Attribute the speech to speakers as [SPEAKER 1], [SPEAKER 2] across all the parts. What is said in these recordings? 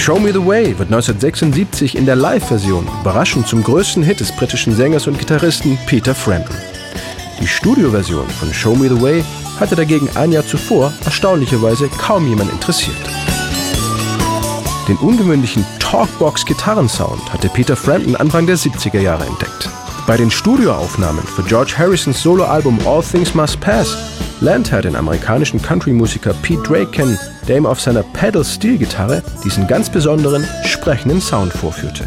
[SPEAKER 1] Show Me the Way wird 1976 in der Live-Version überraschend zum größten Hit des britischen Sängers und Gitarristen Peter Frampton. Die Studioversion von Show Me the Way hatte dagegen ein Jahr zuvor erstaunlicherweise kaum jemand interessiert. Den ungewöhnlichen Talkbox-Gitarrensound hatte Peter Frampton Anfang der 70er Jahre entdeckt. Bei den Studioaufnahmen für George Harrisons Soloalbum All Things Must Pass lernt er den amerikanischen Country-Musiker Pete Drake kennen, der ihm auf seiner Pedal-Steel-Gitarre diesen ganz besonderen, sprechenden Sound vorführte.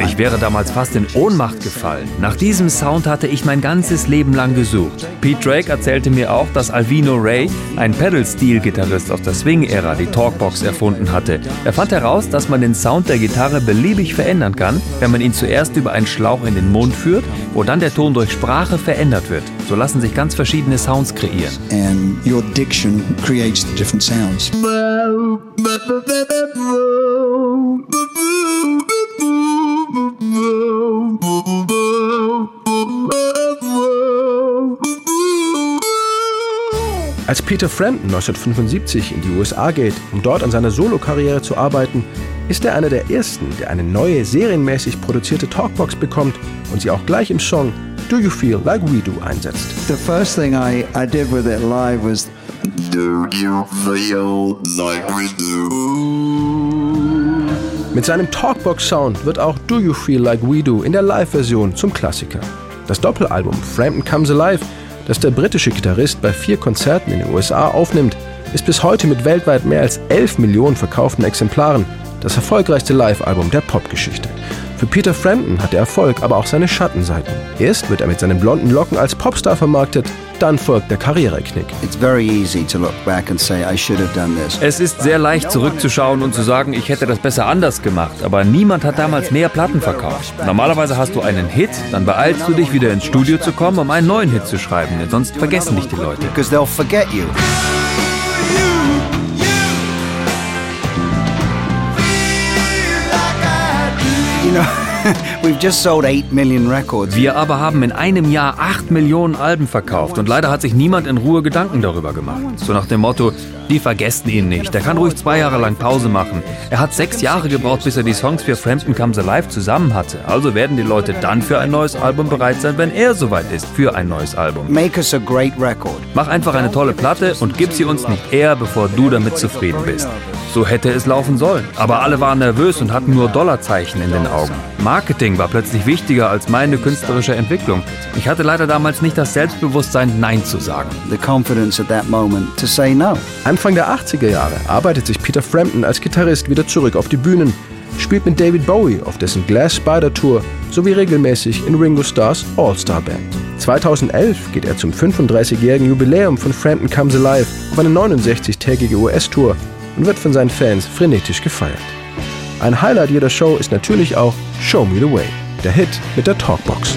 [SPEAKER 2] Ich wäre damals fast in Ohnmacht gefallen. Nach diesem Sound hatte ich mein ganzes Leben lang gesucht. Pete Drake erzählte mir auch, dass Alvino Ray, ein Pedal-Steel-Gitarrist aus der Swing-Ära, die Talkbox erfunden hatte. Er fand heraus, dass man den Sound der Gitarre beliebig verändern kann, wenn man ihn zuerst über einen Schlauch in den Mund führt, wo dann der Ton durch Sprache verändert wird. So lassen sich ganz verschiedene Sounds kreieren. And your diction creates the different sounds.
[SPEAKER 1] Als Peter Frampton 1975 in die USA geht, um dort an seiner Solokarriere zu arbeiten, ist er einer der ersten, der eine neue, serienmäßig produzierte Talkbox bekommt und sie auch gleich im Song Do You Feel Like We Do einsetzt.
[SPEAKER 3] The first thing I, I did with it live was Do you feel
[SPEAKER 1] like we do? Mit seinem Talkbox-Sound wird auch Do You Feel Like We Do in der Live-Version zum Klassiker. Das Doppelalbum Frampton Comes Alive, das der britische Gitarrist bei vier Konzerten in den USA aufnimmt, ist bis heute mit weltweit mehr als 11 Millionen verkauften Exemplaren das erfolgreichste Live-Album der Popgeschichte. Für Peter Frampton hat der Erfolg aber auch seine Schattenseiten. Erst wird er mit seinen blonden Locken als Popstar vermarktet, dann folgt der Karriereknick.
[SPEAKER 2] Es ist sehr leicht zurückzuschauen und zu sagen, ich hätte das besser anders gemacht, aber niemand hat damals mehr Platten verkauft. Normalerweise hast du einen Hit, dann beeilst du dich wieder ins Studio zu kommen, um einen neuen Hit zu schreiben, denn sonst vergessen dich die Leute.
[SPEAKER 3] You know. We've just sold 8 million records.
[SPEAKER 2] Wir aber haben in einem Jahr 8 Millionen Alben verkauft und leider hat sich niemand in Ruhe Gedanken darüber gemacht. So nach dem Motto, die vergessen ihn nicht. Der kann ruhig zwei Jahre lang Pause machen. Er hat sechs Jahre gebraucht, bis er die Songs für Frampton Comes Alive zusammen hatte. Also werden die Leute dann für ein neues Album bereit sein, wenn er soweit ist für ein neues Album.
[SPEAKER 3] Make us a great record.
[SPEAKER 2] Mach einfach eine tolle Platte und gib sie uns nicht eher, bevor du damit zufrieden bist. So hätte es laufen sollen. Aber alle waren nervös und hatten nur Dollarzeichen in den Augen. Marketing war plötzlich wichtiger als meine künstlerische Entwicklung. Ich hatte leider damals nicht das Selbstbewusstsein, Nein zu sagen.
[SPEAKER 3] The confidence at that moment to say no.
[SPEAKER 1] Anfang der 80er Jahre arbeitet sich Peter Frampton als Gitarrist wieder zurück auf die Bühnen, spielt mit David Bowie auf dessen Glass Spider Tour sowie regelmäßig in Ringo Starrs All-Star Band. 2011 geht er zum 35-jährigen Jubiläum von Frampton Comes Alive auf eine 69-tägige US-Tour und wird von seinen Fans frenetisch gefeiert. Ein Highlight jeder Show ist natürlich auch Show Me the Way, der Hit mit der Talkbox.